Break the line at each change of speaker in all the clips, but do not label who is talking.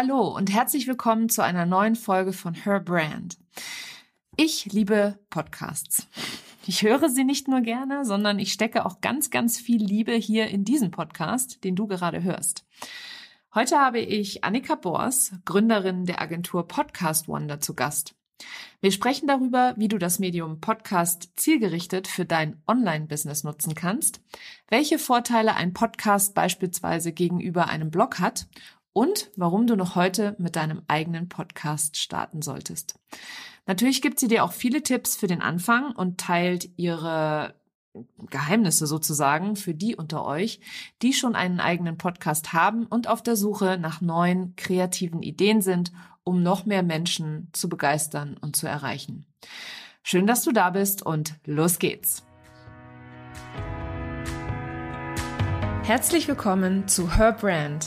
Hallo und herzlich willkommen zu einer neuen Folge von Her Brand. Ich liebe Podcasts. Ich höre sie nicht nur gerne, sondern ich stecke auch ganz, ganz viel Liebe hier in diesen Podcast, den du gerade hörst. Heute habe ich Annika Bors, Gründerin der Agentur Podcast Wonder, zu Gast. Wir sprechen darüber, wie du das Medium Podcast zielgerichtet für dein Online-Business nutzen kannst, welche Vorteile ein Podcast beispielsweise gegenüber einem Blog hat und warum du noch heute mit deinem eigenen Podcast starten solltest. Natürlich gibt sie dir auch viele Tipps für den Anfang und teilt ihre Geheimnisse sozusagen für die unter euch, die schon einen eigenen Podcast haben und auf der Suche nach neuen kreativen Ideen sind, um noch mehr Menschen zu begeistern und zu erreichen. Schön, dass du da bist und los geht's. Herzlich willkommen zu Her Brand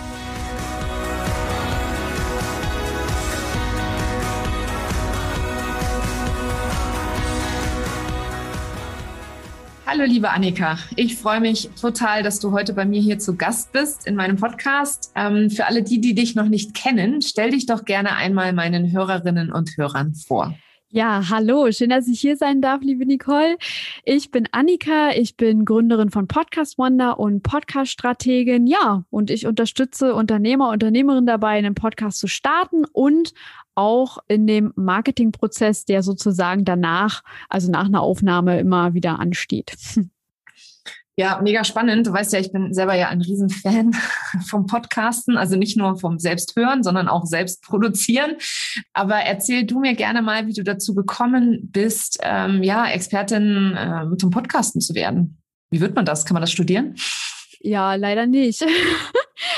Hallo, liebe Annika. Ich freue mich total, dass du heute bei mir hier zu Gast bist in meinem Podcast. Ähm, für alle die, die dich noch nicht kennen, stell dich doch gerne einmal meinen Hörerinnen und Hörern vor.
Ja, hallo, schön, dass ich hier sein darf, liebe Nicole. Ich bin Annika, ich bin Gründerin von Podcast Wonder und Podcast-Strategin. Ja, und ich unterstütze Unternehmer, Unternehmerinnen dabei, einen Podcast zu starten und auch in dem Marketingprozess, der sozusagen danach, also nach einer Aufnahme immer wieder ansteht.
Ja, mega spannend. Du weißt ja, ich bin selber ja ein Riesenfan vom Podcasten, also nicht nur vom Selbsthören, sondern auch selbst produzieren. Aber erzähl du mir gerne mal, wie du dazu gekommen bist, ähm, ja, Expertin äh, zum Podcasten zu werden. Wie wird man das? Kann man das studieren?
Ja, leider nicht.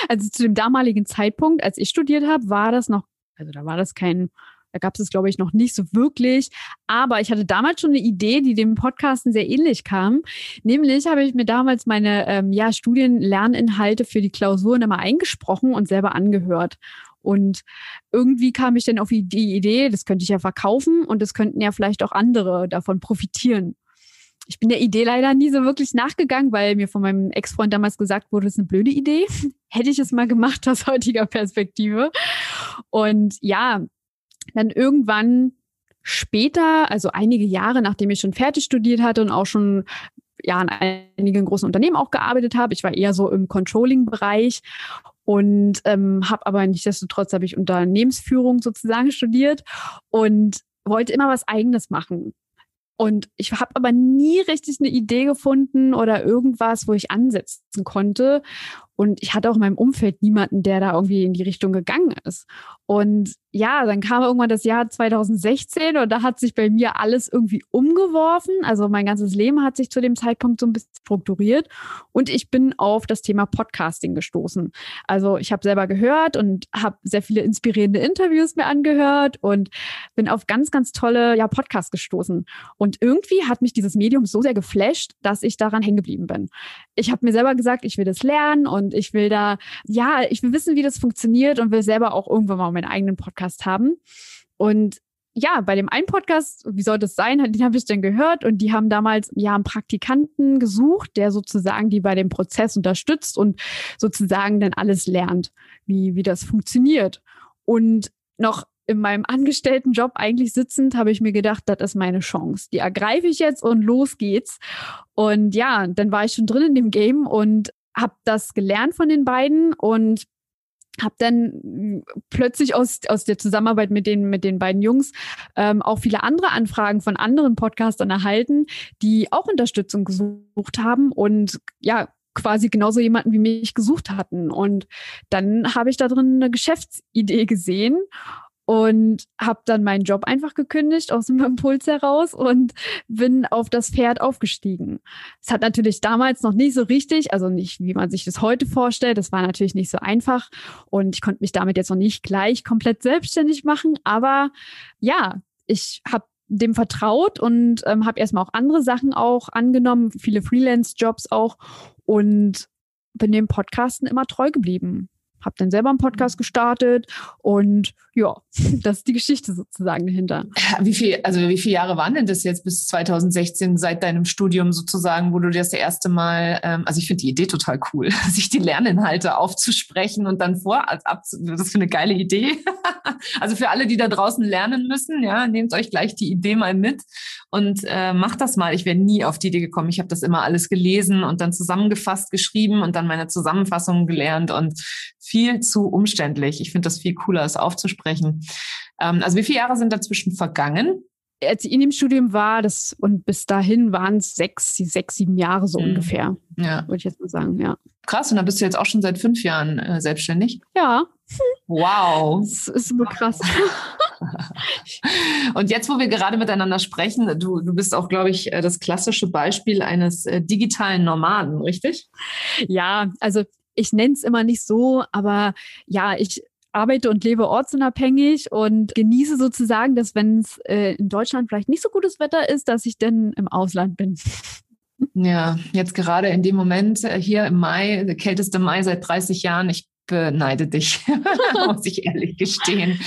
Also zu dem damaligen Zeitpunkt, als ich studiert habe, war das noch also da war das kein, da gab es, glaube ich, noch nicht so wirklich. Aber ich hatte damals schon eine Idee, die dem Podcasten sehr ähnlich kam. Nämlich habe ich mir damals meine ähm, ja, Studienlerninhalte für die Klausuren immer eingesprochen und selber angehört. Und irgendwie kam ich dann auf die Idee, das könnte ich ja verkaufen und das könnten ja vielleicht auch andere davon profitieren ich bin der Idee leider nie so wirklich nachgegangen, weil mir von meinem Ex-Freund damals gesagt wurde, das ist eine blöde Idee. Hätte ich es mal gemacht aus heutiger Perspektive. Und ja, dann irgendwann später, also einige Jahre, nachdem ich schon fertig studiert hatte und auch schon ja an einigen großen Unternehmen auch gearbeitet habe. Ich war eher so im Controlling-Bereich und ähm, habe aber nichtsdestotrotz habe ich Unternehmensführung sozusagen studiert und wollte immer was Eigenes machen. Und ich habe aber nie richtig eine Idee gefunden oder irgendwas, wo ich ansetzen konnte. Und ich hatte auch in meinem Umfeld niemanden, der da irgendwie in die Richtung gegangen ist. Und ja, dann kam irgendwann das Jahr 2016 und da hat sich bei mir alles irgendwie umgeworfen. Also mein ganzes Leben hat sich zu dem Zeitpunkt so ein bisschen strukturiert und ich bin auf das Thema Podcasting gestoßen. Also ich habe selber gehört und habe sehr viele inspirierende Interviews mir angehört und bin auf ganz, ganz tolle ja, Podcasts gestoßen. Und irgendwie hat mich dieses Medium so sehr geflasht, dass ich daran hängen geblieben bin. Ich habe mir selber gesagt, ich will das lernen und ich will da, ja, ich will wissen, wie das funktioniert und will selber auch irgendwann mal meinen eigenen Podcast haben. Und ja, bei dem einen Podcast, wie soll das sein, den habe ich dann gehört und die haben damals ja einen Praktikanten gesucht, der sozusagen die bei dem Prozess unterstützt und sozusagen dann alles lernt, wie, wie das funktioniert. Und noch in meinem Angestelltenjob eigentlich sitzend, habe ich mir gedacht, das ist meine Chance. Die ergreife ich jetzt und los geht's. Und ja, dann war ich schon drin in dem Game und habe das gelernt von den beiden und habe dann plötzlich aus, aus der Zusammenarbeit mit den, mit den beiden Jungs ähm, auch viele andere Anfragen von anderen Podcastern erhalten, die auch Unterstützung gesucht haben und ja, quasi genauso jemanden wie mich gesucht hatten. Und dann habe ich da drin eine Geschäftsidee gesehen und habe dann meinen Job einfach gekündigt aus dem Impuls heraus und bin auf das Pferd aufgestiegen. Es hat natürlich damals noch nicht so richtig, also nicht wie man sich das heute vorstellt, das war natürlich nicht so einfach und ich konnte mich damit jetzt noch nicht gleich komplett selbstständig machen, aber ja, ich habe dem vertraut und ähm, habe erstmal auch andere Sachen auch angenommen, viele Freelance-Jobs auch und bin dem Podcasten immer treu geblieben habe dann selber einen Podcast gestartet und ja, das ist die Geschichte sozusagen dahinter.
Wie viel, also wie viele Jahre waren denn das jetzt bis 2016 seit deinem Studium sozusagen, wo du das erste Mal, ähm, also ich finde die Idee total cool, sich die Lerninhalte aufzusprechen und dann vor, als ab, das ist eine geile Idee. also für alle, die da draußen lernen müssen, ja, nehmt euch gleich die Idee mal mit und äh, macht das mal. Ich wäre nie auf die Idee gekommen. Ich habe das immer alles gelesen und dann zusammengefasst geschrieben und dann meine Zusammenfassungen gelernt und viel zu umständlich. Ich finde das viel cooler, es aufzusprechen. Ähm, also wie viele Jahre sind dazwischen vergangen?
Als ich in dem Studium war, das und bis dahin waren es sechs, sechs, sieben Jahre so mhm. ungefähr. Ja. Würde ich jetzt mal sagen, ja.
Krass, und dann bist du jetzt auch schon seit fünf Jahren äh, selbstständig?
Ja.
Wow.
Das ist super krass.
und jetzt, wo wir gerade miteinander sprechen, du, du bist auch, glaube ich, äh, das klassische Beispiel eines äh, digitalen Nomaden, richtig?
Ja, also ich nenne es immer nicht so, aber ja, ich arbeite und lebe ortsunabhängig und genieße sozusagen, dass wenn es äh, in Deutschland vielleicht nicht so gutes Wetter ist, dass ich dann im Ausland bin.
Ja, jetzt gerade in dem Moment äh, hier im Mai, der kälteste Mai seit 30 Jahren, ich beneide dich, muss ich ehrlich gestehen.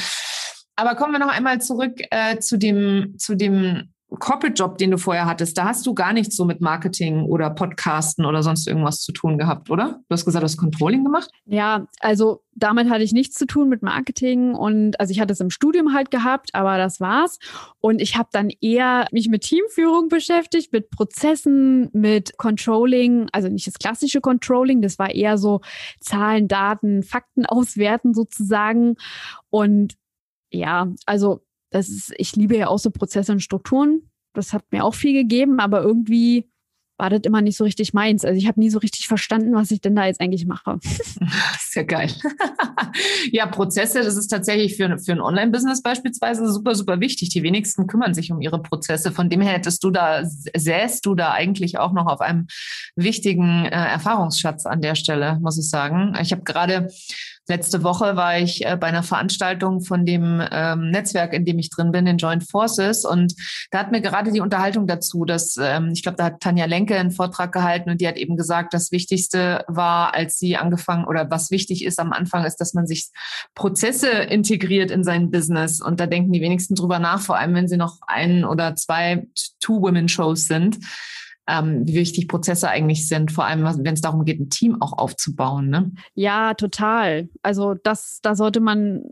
Aber kommen wir noch einmal zurück äh, zu dem, zu dem Corporate-Job, den du vorher hattest, da hast du gar nichts so mit Marketing oder Podcasten oder sonst irgendwas zu tun gehabt, oder? Du hast gesagt, du hast Controlling gemacht?
Ja, also damit hatte ich nichts zu tun mit Marketing und also ich hatte es im Studium halt gehabt, aber das war's. Und ich habe dann eher mich mit Teamführung beschäftigt, mit Prozessen, mit Controlling, also nicht das klassische Controlling, das war eher so Zahlen, Daten, Fakten auswerten sozusagen. Und ja, also das ist, ich liebe ja auch so Prozesse und Strukturen. Das hat mir auch viel gegeben, aber irgendwie war das immer nicht so richtig meins. Also ich habe nie so richtig verstanden, was ich denn da jetzt eigentlich mache.
Das ist ja geil. ja, Prozesse, das ist tatsächlich für, für ein Online-Business beispielsweise super, super wichtig. Die wenigsten kümmern sich um ihre Prozesse. Von dem her hättest du da, säst du da eigentlich auch noch auf einem wichtigen äh, Erfahrungsschatz an der Stelle, muss ich sagen. Ich habe gerade Letzte Woche war ich äh, bei einer Veranstaltung von dem ähm, Netzwerk, in dem ich drin bin, in Joint Forces. Und da hat mir gerade die Unterhaltung dazu, dass ähm, ich glaube, da hat Tanja Lenke einen Vortrag gehalten und die hat eben gesagt, das Wichtigste war, als sie angefangen oder was wichtig ist am Anfang, ist, dass man sich Prozesse integriert in sein Business. Und da denken die wenigsten drüber nach, vor allem wenn sie noch ein oder zwei Two-Women-Shows sind ähm, wie wichtig Prozesse eigentlich sind, vor allem wenn es darum geht, ein Team auch aufzubauen. Ne?
Ja, total. Also das, da sollte man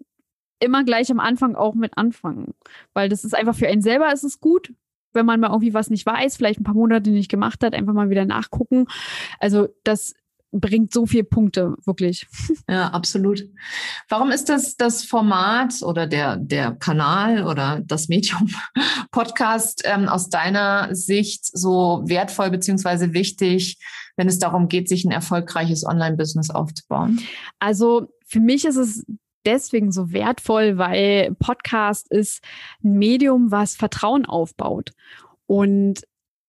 immer gleich am Anfang auch mit anfangen, weil das ist einfach für einen selber ist es gut, wenn man mal irgendwie was nicht weiß, vielleicht ein paar Monate nicht gemacht hat, einfach mal wieder nachgucken. Also das bringt so viele Punkte, wirklich.
Ja, absolut. Warum ist das das Format oder der, der Kanal oder das Medium Podcast ähm, aus deiner Sicht so wertvoll beziehungsweise wichtig, wenn es darum geht, sich ein erfolgreiches Online-Business aufzubauen?
Also für mich ist es deswegen so wertvoll, weil Podcast ist ein Medium, was Vertrauen aufbaut. Und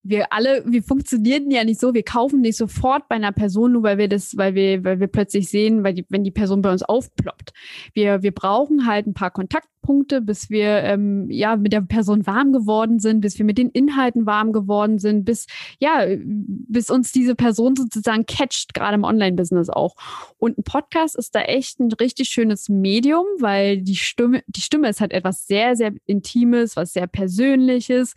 wir alle, wir funktionieren ja nicht so, wir kaufen nicht sofort bei einer Person, nur weil wir das, weil wir, weil wir plötzlich sehen, weil die, wenn die Person bei uns aufploppt. Wir, wir brauchen halt ein paar Kontakt, Punkte, bis wir ähm, ja mit der Person warm geworden sind, bis wir mit den Inhalten warm geworden sind, bis ja, bis uns diese Person sozusagen catcht, gerade im Online-Business auch. Und ein Podcast ist da echt ein richtig schönes Medium, weil die Stimme, die Stimme ist halt etwas sehr, sehr Intimes, was sehr Persönliches.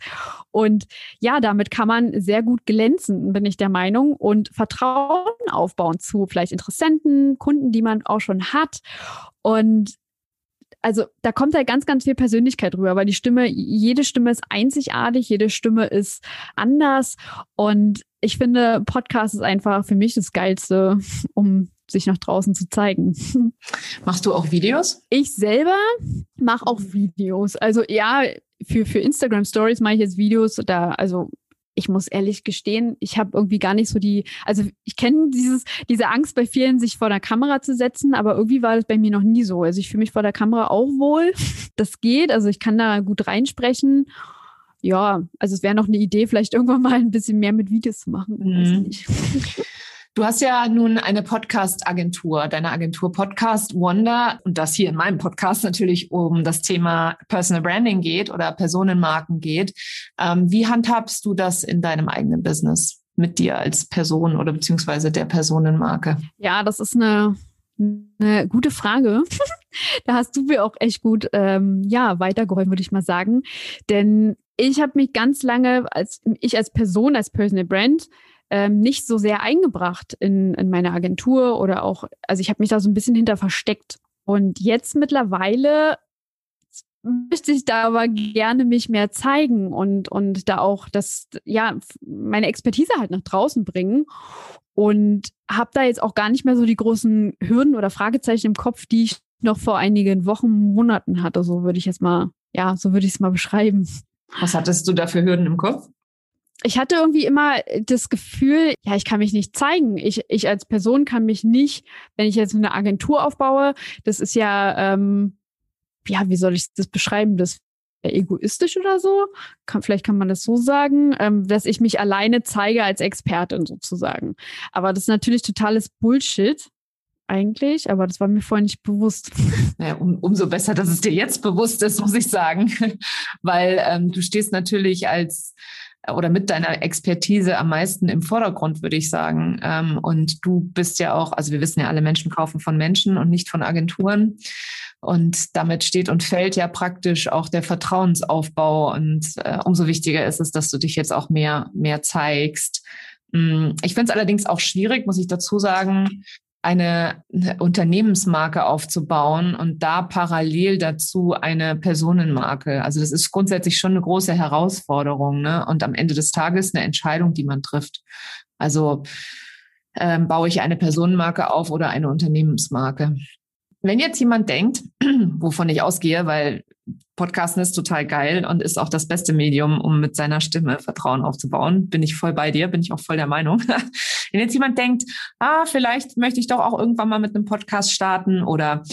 Und ja, damit kann man sehr gut glänzen, bin ich der Meinung, und Vertrauen aufbauen zu vielleicht Interessenten, Kunden, die man auch schon hat. Und also da kommt halt ganz, ganz viel Persönlichkeit rüber, weil die Stimme, jede Stimme ist einzigartig, jede Stimme ist anders. Und ich finde, Podcast ist einfach für mich das Geilste, um sich nach draußen zu zeigen.
Machst du auch Videos?
Ich selber mache auch Videos. Also ja, für, für Instagram Stories mache ich jetzt Videos. Da, also ich muss ehrlich gestehen, ich habe irgendwie gar nicht so die, also ich kenne dieses, diese Angst bei vielen, sich vor der Kamera zu setzen, aber irgendwie war das bei mir noch nie so. Also ich fühle mich vor der Kamera auch wohl. Das geht, also ich kann da gut reinsprechen. Ja, also es wäre noch eine Idee, vielleicht irgendwann mal ein bisschen mehr mit Videos zu machen. Mhm.
Du hast ja nun eine Podcast-Agentur, deine Agentur Podcast Wonder und das hier in meinem Podcast natürlich um das Thema Personal Branding geht oder Personenmarken geht. Ähm, wie handhabst du das in deinem eigenen Business mit dir als Person oder beziehungsweise der Personenmarke?
Ja, das ist eine, eine gute Frage. da hast du mir auch echt gut ähm, ja weitergeholfen, würde ich mal sagen, denn ich habe mich ganz lange als ich als Person als Personal Brand ähm, nicht so sehr eingebracht in, in meine Agentur oder auch, also ich habe mich da so ein bisschen hinter versteckt. Und jetzt mittlerweile möchte ich da aber gerne mich mehr zeigen und, und da auch das, ja, meine Expertise halt nach draußen bringen. Und habe da jetzt auch gar nicht mehr so die großen Hürden oder Fragezeichen im Kopf, die ich noch vor einigen Wochen, Monaten hatte. So würde ich jetzt mal, ja, so würde ich es mal beschreiben.
Was hattest du da für Hürden im Kopf?
Ich hatte irgendwie immer das Gefühl, ja, ich kann mich nicht zeigen. Ich, ich als Person kann mich nicht, wenn ich jetzt eine Agentur aufbaue, das ist ja, ähm, ja, wie soll ich das beschreiben? Das egoistisch oder so. Kann, vielleicht kann man das so sagen, ähm, dass ich mich alleine zeige als Expertin sozusagen. Aber das ist natürlich totales Bullshit eigentlich, aber das war mir vorher nicht bewusst.
Ja, um, umso besser, dass es dir jetzt bewusst ist, muss ich sagen, weil ähm, du stehst natürlich als oder mit deiner Expertise am meisten im Vordergrund, würde ich sagen. Ähm, und du bist ja auch, also wir wissen ja, alle Menschen kaufen von Menschen und nicht von Agenturen. Und damit steht und fällt ja praktisch auch der Vertrauensaufbau. Und äh, umso wichtiger ist es, dass du dich jetzt auch mehr, mehr zeigst. Mm, ich finde es allerdings auch schwierig, muss ich dazu sagen, eine, Unternehmensmarke aufzubauen und da parallel dazu eine Personenmarke. Also das ist grundsätzlich schon eine große Herausforderung ne? und am Ende des Tages eine Entscheidung, die man trifft. Also ähm, baue ich eine Personenmarke auf oder eine Unternehmensmarke. Wenn jetzt jemand denkt, wovon ich ausgehe, weil Podcasten ist total geil und ist auch das beste Medium, um mit seiner Stimme Vertrauen aufzubauen, bin ich voll bei dir, bin ich auch voll der Meinung. Wenn jetzt jemand denkt, ah, vielleicht möchte ich doch auch irgendwann mal mit einem Podcast starten oder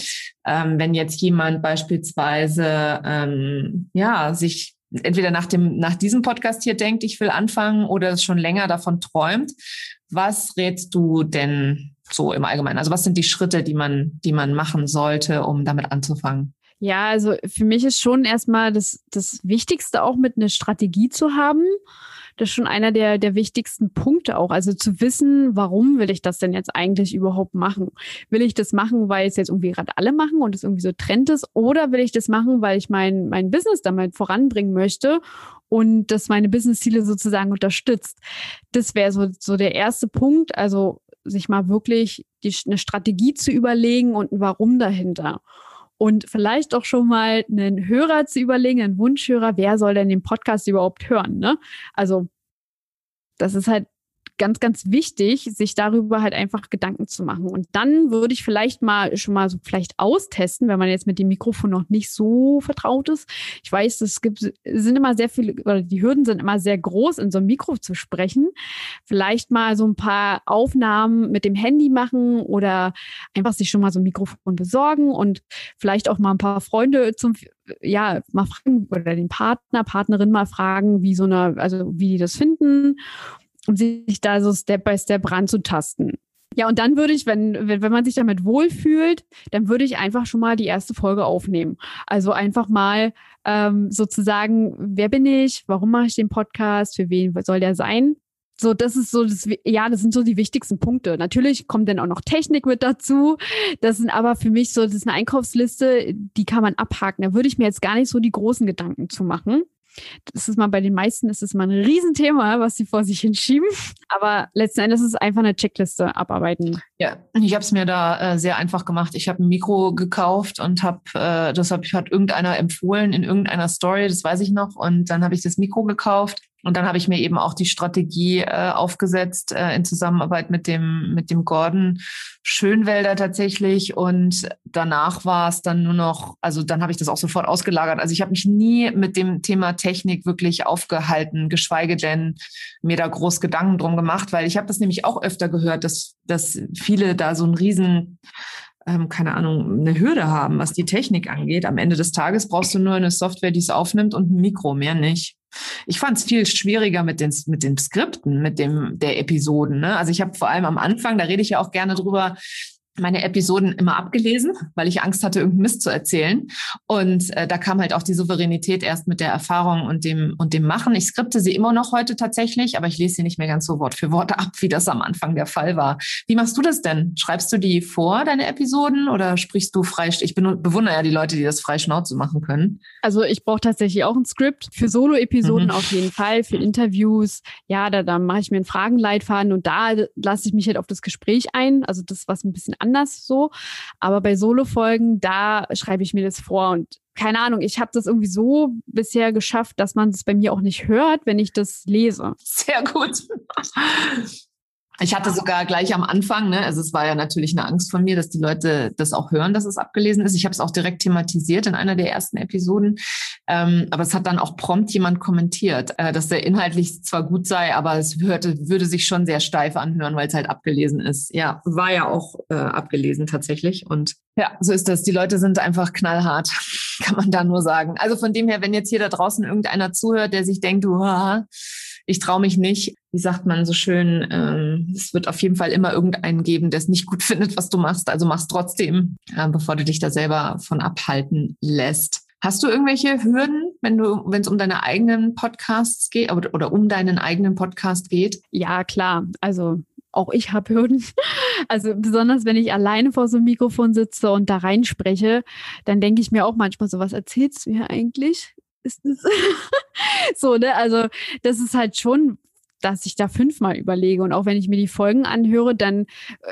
ähm, wenn jetzt jemand beispielsweise ähm, ja sich entweder nach dem nach diesem Podcast hier denkt, ich will anfangen oder schon länger davon träumt, was rätst du denn so im Allgemeinen? Also was sind die Schritte, die man, die man machen sollte, um damit anzufangen?
Ja, also für mich ist schon erstmal das, das Wichtigste auch mit einer Strategie zu haben. Das ist schon einer der, der wichtigsten Punkte auch. Also zu wissen, warum will ich das denn jetzt eigentlich überhaupt machen? Will ich das machen, weil es jetzt irgendwie gerade alle machen und es irgendwie so Trend ist? Oder will ich das machen, weil ich mein, mein Business damit voranbringen möchte und das meine Business-Ziele sozusagen unterstützt? Das wäre so, so der erste Punkt. Also sich mal wirklich die, eine Strategie zu überlegen und ein Warum dahinter. Und vielleicht auch schon mal einen Hörer zu überlegen, einen Wunschhörer, wer soll denn den Podcast überhaupt hören? Ne? Also das ist halt ganz, ganz wichtig, sich darüber halt einfach Gedanken zu machen. Und dann würde ich vielleicht mal schon mal so vielleicht austesten, wenn man jetzt mit dem Mikrofon noch nicht so vertraut ist. Ich weiß, es gibt, sind immer sehr viele, oder die Hürden sind immer sehr groß, in so einem Mikro zu sprechen. Vielleicht mal so ein paar Aufnahmen mit dem Handy machen oder einfach sich schon mal so ein Mikrofon besorgen und vielleicht auch mal ein paar Freunde zum, ja, mal fragen oder den Partner, Partnerin mal fragen, wie so eine, also wie die das finden um sich da so Step by Step ranzutasten. Ja, und dann würde ich, wenn, wenn, wenn man sich damit wohlfühlt, dann würde ich einfach schon mal die erste Folge aufnehmen. Also einfach mal ähm, sozusagen, wer bin ich, warum mache ich den Podcast, für wen soll der sein? So, das ist so, das, ja, das sind so die wichtigsten Punkte. Natürlich kommt dann auch noch Technik mit dazu. Das sind aber für mich so, das ist eine Einkaufsliste, die kann man abhaken. Da würde ich mir jetzt gar nicht so die großen Gedanken zu machen. Das ist mal bei den meisten ist es mal ein Riesenthema, was sie vor sich hinschieben. Aber letzten Endes ist es einfach eine Checkliste abarbeiten.
Ja, ich habe es mir da äh, sehr einfach gemacht. Ich habe ein Mikro gekauft und habe, äh, das hab, hat irgendeiner empfohlen in irgendeiner Story, das weiß ich noch. Und dann habe ich das Mikro gekauft und dann habe ich mir eben auch die Strategie äh, aufgesetzt äh, in Zusammenarbeit mit dem mit dem Gordon Schönwälder tatsächlich. Und danach war es dann nur noch, also dann habe ich das auch sofort ausgelagert. Also ich habe mich nie mit dem Thema Technik wirklich aufgehalten, geschweige denn mir da groß Gedanken drum gemacht, weil ich habe das nämlich auch öfter gehört, dass dass viele da so ein riesen ähm, keine Ahnung, eine Hürde haben, was die Technik angeht. Am Ende des Tages brauchst du nur eine Software, die es aufnimmt und ein Mikro, mehr nicht. Ich fand es viel schwieriger mit den, mit den Skripten, mit dem der Episoden. Ne? Also ich habe vor allem am Anfang, da rede ich ja auch gerne drüber, meine Episoden immer abgelesen, weil ich Angst hatte, irgendeinen Mist zu erzählen. Und äh, da kam halt auch die Souveränität erst mit der Erfahrung und dem und dem Machen. Ich skripte sie immer noch heute tatsächlich, aber ich lese sie nicht mehr ganz so Wort für Wort ab, wie das am Anfang der Fall war. Wie machst du das denn? Schreibst du die vor, deine Episoden, oder sprichst du frei? Ich bewundere ja die Leute, die das frei Schnauze machen können.
Also ich brauche tatsächlich auch ein Skript für Solo-Episoden mhm. auf jeden Fall, für Interviews. Ja, da, da mache ich mir einen Fragenleitfaden und da lasse ich mich halt auf das Gespräch ein. Also das, was ein bisschen anders so. Aber bei Solo-Folgen, da schreibe ich mir das vor und keine Ahnung, ich habe das irgendwie so bisher geschafft, dass man es das bei mir auch nicht hört, wenn ich das lese.
Sehr gut. Ich hatte sogar gleich am Anfang, ne, also es war ja natürlich eine Angst von mir, dass die Leute das auch hören, dass es abgelesen ist. Ich habe es auch direkt thematisiert in einer der ersten Episoden, ähm, aber es hat dann auch prompt jemand kommentiert, äh, dass der inhaltlich zwar gut sei, aber es hörte, würde sich schon sehr steif anhören, weil es halt abgelesen ist. Ja, war ja auch äh, abgelesen tatsächlich und ja, so ist das. Die Leute sind einfach knallhart, kann man da nur sagen. Also von dem her, wenn jetzt hier da draußen irgendeiner zuhört, der sich denkt, du, ich traue mich nicht. Wie sagt man so schön, ähm, es wird auf jeden Fall immer irgendeinen geben, der es nicht gut findet, was du machst. Also mach's trotzdem, äh, bevor du dich da selber von abhalten lässt. Hast du irgendwelche Hürden, wenn du, wenn es um deine eigenen Podcasts geht oder, oder um deinen eigenen Podcast geht?
Ja, klar. Also auch ich habe Hürden. Also besonders wenn ich alleine vor so einem Mikrofon sitze und da reinspreche, dann denke ich mir auch manchmal so, was erzählst du hier eigentlich? Ist es so, ne? Also, das ist halt schon dass ich da fünfmal überlege. Und auch wenn ich mir die Folgen anhöre, dann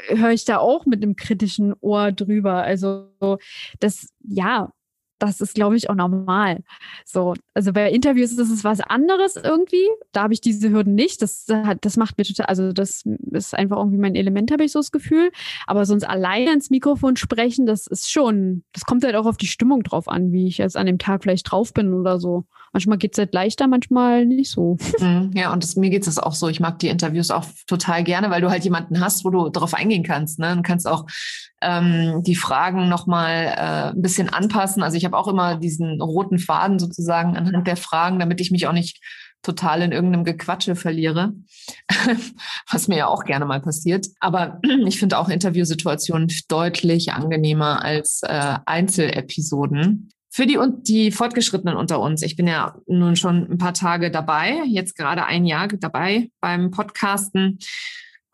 äh, höre ich da auch mit einem kritischen Ohr drüber. Also das, ja, das ist, glaube ich, auch normal. So, also bei Interviews ist es was anderes irgendwie. Da habe ich diese Hürden nicht. Das, das macht mir total, also das ist einfach irgendwie mein Element, habe ich so das Gefühl. Aber sonst alleine ins Mikrofon sprechen, das ist schon, das kommt halt auch auf die Stimmung drauf an, wie ich jetzt an dem Tag vielleicht drauf bin oder so. Manchmal geht es halt leichter, manchmal nicht so.
Mhm, ja, und das, mir geht es auch so. Ich mag die Interviews auch total gerne, weil du halt jemanden hast, wo du darauf eingehen kannst. Ne? Du kannst auch ähm, die Fragen nochmal äh, ein bisschen anpassen. Also ich habe auch immer diesen roten Faden sozusagen anhand der Fragen, damit ich mich auch nicht total in irgendeinem Gequatsche verliere, was mir ja auch gerne mal passiert. Aber ich finde auch Interviewsituationen deutlich angenehmer als äh, Einzelepisoden. Für die die Fortgeschrittenen unter uns, ich bin ja nun schon ein paar Tage dabei, jetzt gerade ein Jahr dabei beim Podcasten.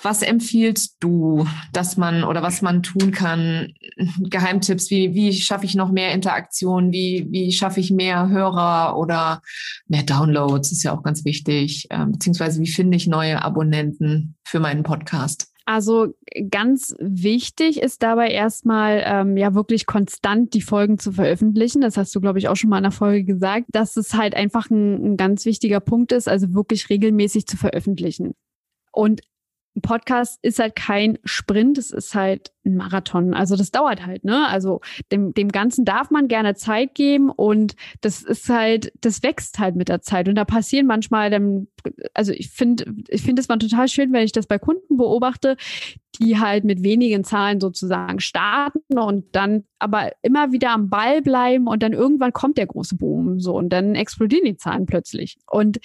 Was empfiehlst du, dass man oder was man tun kann? Geheimtipps, wie, wie schaffe ich noch mehr Interaktion? Wie, wie schaffe ich mehr Hörer oder mehr Downloads? Ist ja auch ganz wichtig. Ähm, beziehungsweise wie finde ich neue Abonnenten für meinen Podcast?
Also ganz wichtig ist dabei erstmal ähm, ja wirklich konstant die Folgen zu veröffentlichen. Das hast du, glaube ich, auch schon mal in der Folge gesagt, dass es halt einfach ein, ein ganz wichtiger Punkt ist, also wirklich regelmäßig zu veröffentlichen. Und ein Podcast ist halt kein Sprint, es ist halt ein Marathon. Also das dauert halt, ne? Also dem, dem Ganzen darf man gerne Zeit geben und das ist halt, das wächst halt mit der Zeit. Und da passieren manchmal dann, also ich finde, ich finde es mal total schön, wenn ich das bei Kunden beobachte, die halt mit wenigen Zahlen sozusagen starten und dann aber immer wieder am Ball bleiben und dann irgendwann kommt der große Boom so und dann explodieren die Zahlen plötzlich. Und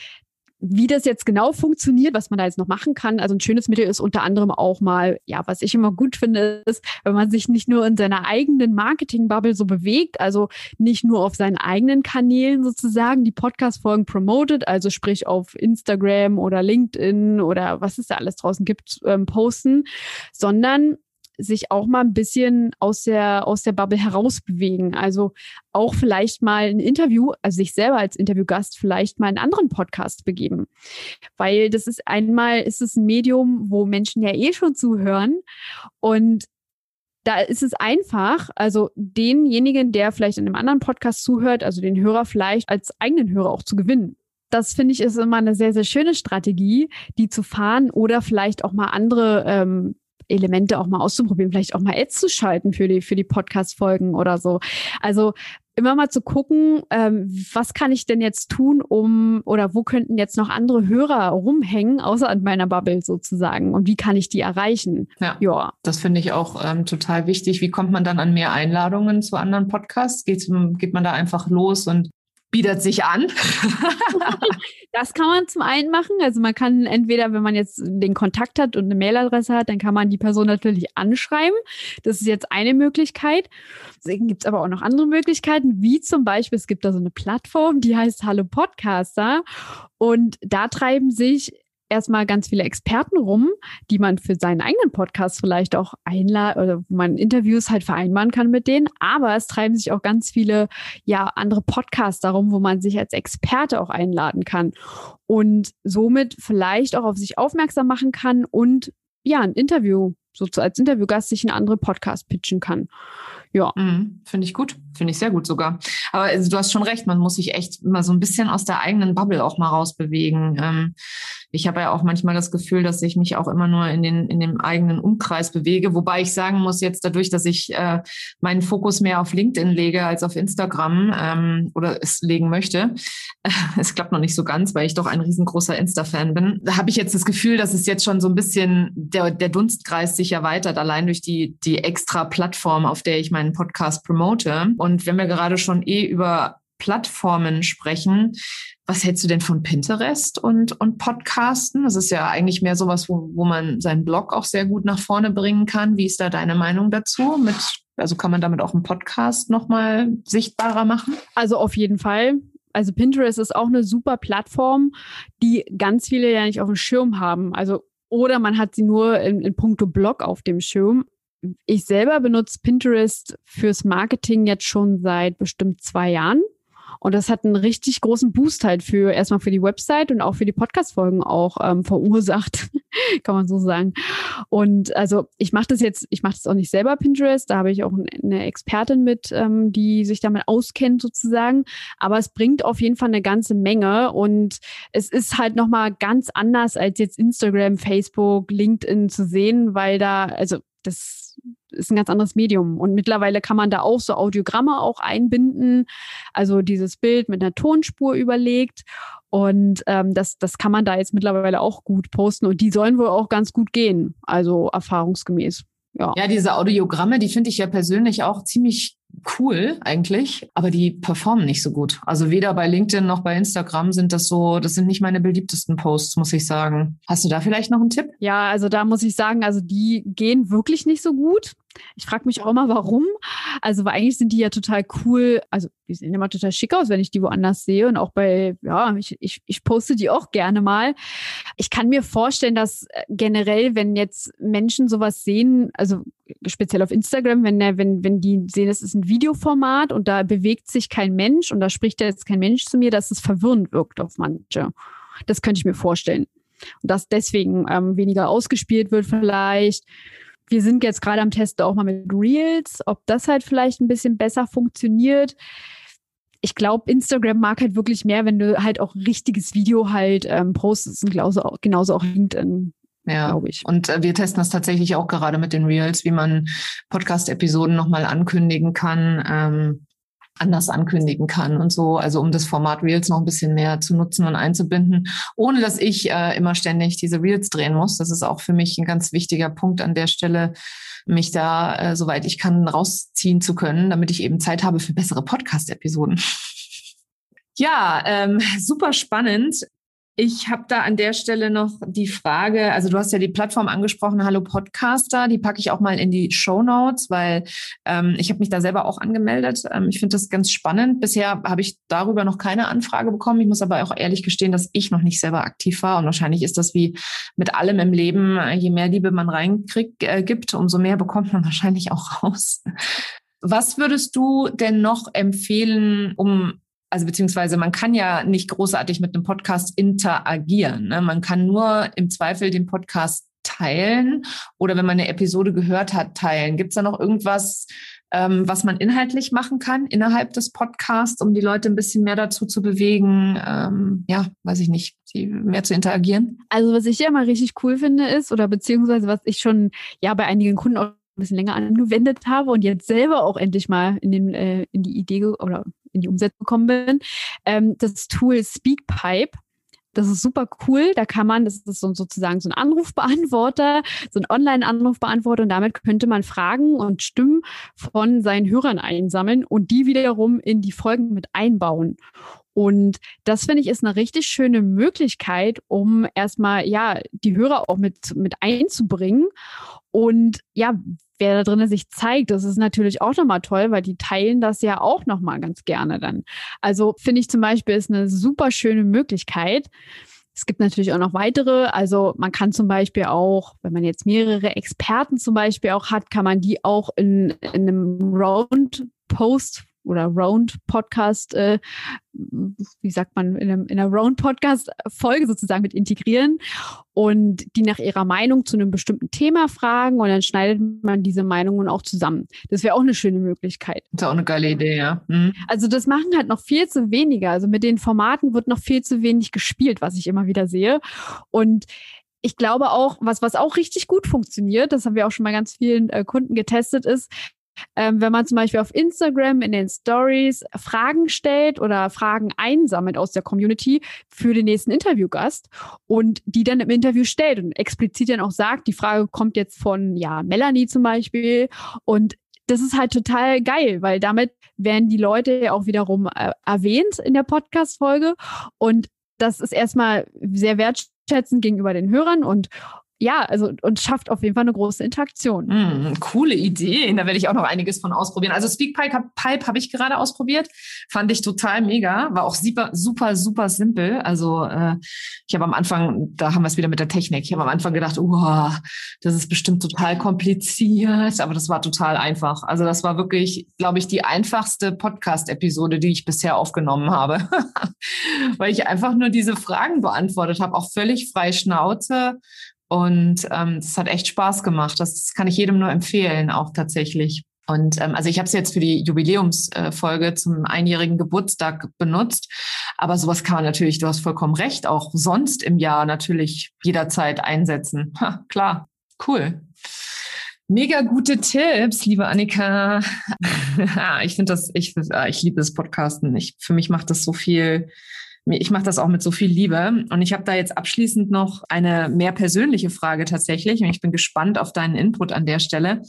wie das jetzt genau funktioniert, was man da jetzt noch machen kann, also ein schönes Mittel ist unter anderem auch mal, ja, was ich immer gut finde, ist, wenn man sich nicht nur in seiner eigenen Marketing-Bubble so bewegt, also nicht nur auf seinen eigenen Kanälen sozusagen die Podcast-Folgen promotet, also sprich auf Instagram oder LinkedIn oder was es da alles draußen gibt, ähm, posten, sondern sich auch mal ein bisschen aus der, aus der Bubble herausbewegen. Also auch vielleicht mal ein Interview, also sich selber als Interviewgast vielleicht mal einen anderen Podcast begeben. Weil das ist einmal, ist es ein Medium, wo Menschen ja eh schon zuhören und da ist es einfach, also denjenigen, der vielleicht in einem anderen Podcast zuhört, also den Hörer vielleicht als eigenen Hörer auch zu gewinnen das finde ich ist immer eine sehr, sehr schöne Strategie, die zu fahren oder vielleicht auch mal andere ähm, Elemente auch mal auszuprobieren, vielleicht auch mal Ads zu schalten für die, für die Podcast-Folgen oder so. Also immer mal zu gucken, ähm, was kann ich denn jetzt tun, um oder wo könnten jetzt noch andere Hörer rumhängen, außer an meiner Bubble sozusagen und wie kann ich die erreichen?
Ja, ja. das finde ich auch ähm, total wichtig. Wie kommt man dann an mehr Einladungen zu anderen Podcasts? Geht, geht man da einfach los und bietet sich an.
das kann man zum einen machen. Also man kann entweder, wenn man jetzt den Kontakt hat und eine Mailadresse hat, dann kann man die Person natürlich anschreiben. Das ist jetzt eine Möglichkeit. Deswegen gibt es aber auch noch andere Möglichkeiten, wie zum Beispiel, es gibt da so eine Plattform, die heißt Hallo Podcaster. Und da treiben sich erstmal ganz viele Experten rum, die man für seinen eigenen Podcast vielleicht auch einladen oder wo man Interviews halt vereinbaren kann mit denen. Aber es treiben sich auch ganz viele, ja, andere Podcasts darum, wo man sich als Experte auch einladen kann und somit vielleicht auch auf sich aufmerksam machen kann und ja, ein Interview, so als Interviewgast sich in andere Podcast pitchen kann.
Ja. Mhm, Finde ich gut. Finde ich sehr gut sogar. Aber also, du hast schon recht, man muss sich echt immer so ein bisschen aus der eigenen Bubble auch mal rausbewegen. Ähm, ich habe ja auch manchmal das Gefühl, dass ich mich auch immer nur in, den, in dem eigenen Umkreis bewege. Wobei ich sagen muss, jetzt dadurch, dass ich äh, meinen Fokus mehr auf LinkedIn lege als auf Instagram ähm, oder es legen möchte, äh, es klappt noch nicht so ganz, weil ich doch ein riesengroßer Insta-Fan bin, da habe ich jetzt das Gefühl, dass es jetzt schon so ein bisschen der, der Dunstkreis sich erweitert, allein durch die, die extra Plattform, auf der ich meinen Podcast promote. Und wenn wir gerade schon eh über Plattformen sprechen, was hältst du denn von Pinterest und, und Podcasten? Das ist ja eigentlich mehr sowas, wo, wo man seinen Blog auch sehr gut nach vorne bringen kann. Wie ist da deine Meinung dazu? Mit, also kann man damit auch einen Podcast nochmal sichtbarer machen?
Also auf jeden Fall. Also Pinterest ist auch eine super Plattform, die ganz viele ja nicht auf dem Schirm haben. Also oder man hat sie nur in, in puncto Blog auf dem Schirm. Ich selber benutze Pinterest fürs Marketing jetzt schon seit bestimmt zwei Jahren. Und das hat einen richtig großen Boost halt für erstmal für die Website und auch für die Podcast-Folgen auch ähm, verursacht, kann man so sagen. Und also ich mache das jetzt, ich mache das auch nicht selber Pinterest, da habe ich auch eine Expertin mit, ähm, die sich damit auskennt sozusagen. Aber es bringt auf jeden Fall eine ganze Menge und es ist halt nochmal ganz anders als jetzt Instagram, Facebook, LinkedIn zu sehen, weil da, also das ist ein ganz anderes Medium. Und mittlerweile kann man da auch so Audiogramme auch einbinden, also dieses Bild mit einer Tonspur überlegt. Und ähm, das, das kann man da jetzt mittlerweile auch gut posten. Und die sollen wohl auch ganz gut gehen, also erfahrungsgemäß.
Ja. ja, diese Audiogramme, die finde ich ja persönlich auch ziemlich cool eigentlich, aber die performen nicht so gut. Also weder bei LinkedIn noch bei Instagram sind das so, das sind nicht meine beliebtesten Posts, muss ich sagen. Hast du da vielleicht noch einen Tipp?
Ja, also da muss ich sagen, also die gehen wirklich nicht so gut. Ich frage mich auch immer, warum. Also, weil eigentlich sind die ja total cool. Also, die sehen immer total schick aus, wenn ich die woanders sehe. Und auch bei, ja, ich, ich, ich poste die auch gerne mal. Ich kann mir vorstellen, dass äh, generell, wenn jetzt Menschen sowas sehen, also speziell auf Instagram, wenn, der, wenn, wenn die sehen, es ist ein Videoformat und da bewegt sich kein Mensch und da spricht jetzt kein Mensch zu mir, dass es verwirrend wirkt auf manche. Das könnte ich mir vorstellen. Und dass deswegen ähm, weniger ausgespielt wird vielleicht wir sind jetzt gerade am Testen auch mal mit Reels, ob das halt vielleicht ein bisschen besser funktioniert. Ich glaube, Instagram mag halt wirklich mehr, wenn du halt auch richtiges Video halt ähm, postest und genauso, genauso auch LinkedIn.
Ja, glaube ich. Und äh, wir testen das tatsächlich auch gerade mit den Reels, wie man Podcast-Episoden nochmal ankündigen kann. Ähm, anders ankündigen kann und so, also um das Format Reels noch ein bisschen mehr zu nutzen und einzubinden, ohne dass ich äh, immer ständig diese Reels drehen muss. Das ist auch für mich ein ganz wichtiger Punkt an der Stelle, mich da, äh, soweit ich kann, rausziehen zu können, damit ich eben Zeit habe für bessere Podcast-Episoden. Ja, ähm, super spannend. Ich habe da an der Stelle noch die Frage, also du hast ja die Plattform angesprochen, Hallo Podcaster, die packe ich auch mal in die Show Notes, weil ähm, ich habe mich da selber auch angemeldet. Ähm, ich finde das ganz spannend. Bisher habe ich darüber noch keine Anfrage bekommen. Ich muss aber auch ehrlich gestehen, dass ich noch nicht selber aktiv war und wahrscheinlich ist das wie mit allem im Leben, je mehr Liebe man reinkriegt, äh, gibt, umso mehr bekommt man wahrscheinlich auch raus. Was würdest du denn noch empfehlen, um also beziehungsweise man kann ja nicht großartig mit einem Podcast interagieren. Ne? Man kann nur im Zweifel den Podcast teilen oder wenn man eine Episode gehört hat, teilen. Gibt es da noch irgendwas, ähm, was man inhaltlich machen kann innerhalb des Podcasts, um die Leute ein bisschen mehr dazu zu bewegen, ähm, ja, weiß ich nicht, mehr zu interagieren?
Also was ich ja mal richtig cool finde ist, oder beziehungsweise was ich schon ja bei einigen Kunden auch bisschen länger angewendet habe und jetzt selber auch endlich mal in, den, äh, in die Idee oder in die Umsetzung gekommen bin. Ähm, das Tool Speakpipe. Das ist super cool. Da kann man, das ist so, sozusagen so ein Anrufbeantworter, so ein Online-Anrufbeantworter und damit könnte man Fragen und Stimmen von seinen Hörern einsammeln und die wiederum in die Folgen mit einbauen. Und das finde ich ist eine richtig schöne Möglichkeit, um erstmal ja die Hörer auch mit mit einzubringen. Und ja, wer da drinnen sich zeigt, das ist natürlich auch nochmal toll, weil die teilen das ja auch nochmal ganz gerne dann. Also finde ich zum Beispiel ist eine super schöne Möglichkeit. Es gibt natürlich auch noch weitere. Also man kann zum Beispiel auch, wenn man jetzt mehrere Experten zum Beispiel auch hat, kann man die auch in, in einem Round-Post oder Round-Podcast, äh, wie sagt man, in, einem, in einer Round-Podcast-Folge sozusagen mit integrieren und die nach ihrer Meinung zu einem bestimmten Thema fragen und dann schneidet man diese Meinungen auch zusammen. Das wäre auch eine schöne Möglichkeit.
Das ist auch eine geile Idee, ja. Mhm.
Also das machen halt noch viel zu weniger. Also mit den Formaten wird noch viel zu wenig gespielt, was ich immer wieder sehe. Und ich glaube auch, was, was auch richtig gut funktioniert, das haben wir auch schon mal ganz vielen äh, Kunden getestet, ist, ähm, wenn man zum Beispiel auf Instagram in den Stories Fragen stellt oder Fragen einsammelt aus der Community für den nächsten Interviewgast und die dann im Interview stellt und explizit dann auch sagt, die Frage kommt jetzt von ja Melanie zum Beispiel. Und das ist halt total geil, weil damit werden die Leute ja auch wiederum äh, erwähnt in der Podcast-Folge. Und das ist erstmal sehr wertschätzend gegenüber den Hörern und ja, also und schafft auf jeden Fall eine große Interaktion.
Mm, coole Idee. Da werde ich auch noch einiges von ausprobieren. Also Speakpipe Pipe habe ich gerade ausprobiert. Fand ich total mega. War auch super, super, super simpel. Also äh, ich habe am Anfang, da haben wir es wieder mit der Technik. Ich habe am Anfang gedacht, oh, das ist bestimmt total kompliziert, aber das war total einfach. Also das war wirklich, glaube ich, die einfachste Podcast-Episode, die ich bisher aufgenommen habe. Weil ich einfach nur diese Fragen beantwortet habe, auch völlig frei Schnauze und ähm, das hat echt Spaß gemacht. Das kann ich jedem nur empfehlen, auch tatsächlich. Und ähm, also ich habe es jetzt für die Jubiläumsfolge äh, zum einjährigen Geburtstag benutzt. Aber sowas kann man natürlich, du hast vollkommen recht, auch sonst im Jahr natürlich jederzeit einsetzen. Ha, klar, cool. Mega gute Tipps, liebe Annika. ich finde das, ich, ich liebe das Podcasten. Ich, für mich macht das so viel ich mache das auch mit so viel Liebe. Und ich habe da jetzt abschließend noch eine mehr persönliche Frage tatsächlich. Und ich bin gespannt auf deinen Input an der Stelle.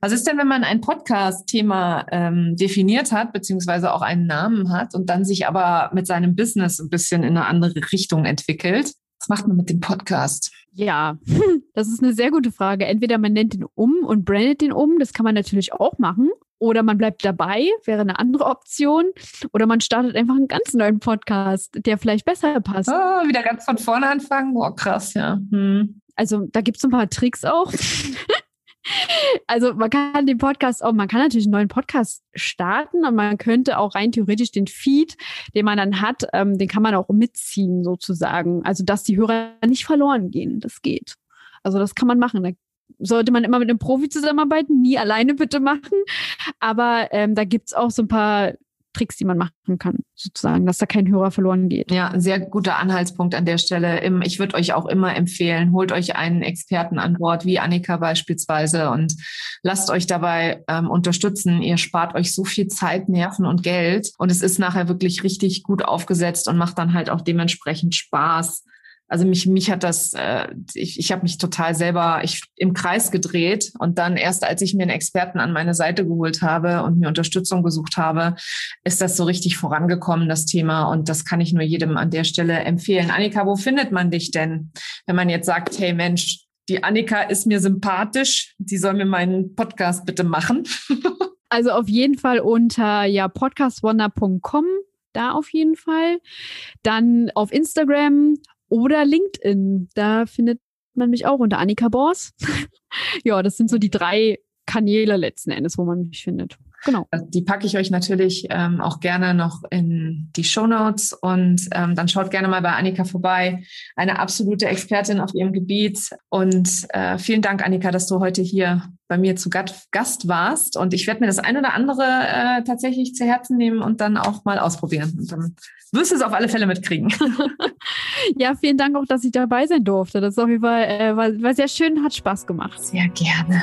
Was ist denn, wenn man ein Podcast-Thema ähm, definiert hat, beziehungsweise auch einen Namen hat und dann sich aber mit seinem Business ein bisschen in eine andere Richtung entwickelt? Was macht man mit dem Podcast?
Ja, das ist eine sehr gute Frage. Entweder man nennt ihn um und brandet ihn um, das kann man natürlich auch machen. Oder man bleibt dabei, wäre eine andere Option. Oder man startet einfach einen ganz neuen Podcast, der vielleicht besser passt.
Oh, wieder ganz von vorne anfangen. Boah, krass, ja. Hm.
Also da gibt es ein paar Tricks auch. also man kann den Podcast auch, man kann natürlich einen neuen Podcast starten und man könnte auch rein theoretisch den Feed, den man dann hat, ähm, den kann man auch mitziehen sozusagen. Also dass die Hörer nicht verloren gehen. Das geht. Also das kann man machen. Da sollte man immer mit einem Profi zusammenarbeiten, nie alleine bitte machen. Aber ähm, da gibt's auch so ein paar Tricks, die man machen kann, sozusagen, dass da kein Hörer verloren geht.
Ja, sehr guter Anhaltspunkt an der Stelle. Ich würde euch auch immer empfehlen, holt euch einen Experten an Bord, wie Annika beispielsweise, und lasst euch dabei ähm, unterstützen. Ihr spart euch so viel Zeit, Nerven und Geld. Und es ist nachher wirklich richtig gut aufgesetzt und macht dann halt auch dementsprechend Spaß. Also mich, mich hat das, äh, ich, ich habe mich total selber ich, im Kreis gedreht und dann erst, als ich mir einen Experten an meine Seite geholt habe und mir Unterstützung gesucht habe, ist das so richtig vorangekommen, das Thema. Und das kann ich nur jedem an der Stelle empfehlen. Annika, wo findet man dich denn, wenn man jetzt sagt, hey Mensch, die Annika ist mir sympathisch, die soll mir meinen Podcast bitte machen?
also auf jeden Fall unter ja podcastwonder.com da auf jeden Fall. Dann auf Instagram oder LinkedIn. Da findet man mich auch unter Annika Bors. ja, das sind so die drei Kanäle letzten Endes, wo man mich findet. Genau.
Die packe ich euch natürlich ähm, auch gerne noch in die Show Notes und ähm, dann schaut gerne mal bei Annika vorbei. Eine absolute Expertin auf ihrem Gebiet. Und äh, vielen Dank, Annika, dass du heute hier bei mir zu Gast warst. Und ich werde mir das ein oder andere äh, tatsächlich zu Herzen nehmen und dann auch mal ausprobieren. Und dann wirst du es auf alle Fälle mitkriegen.
ja, vielen Dank auch, dass ich dabei sein durfte. Das ist auf jeden Fall äh, war, war sehr schön, hat Spaß gemacht.
Sehr gerne.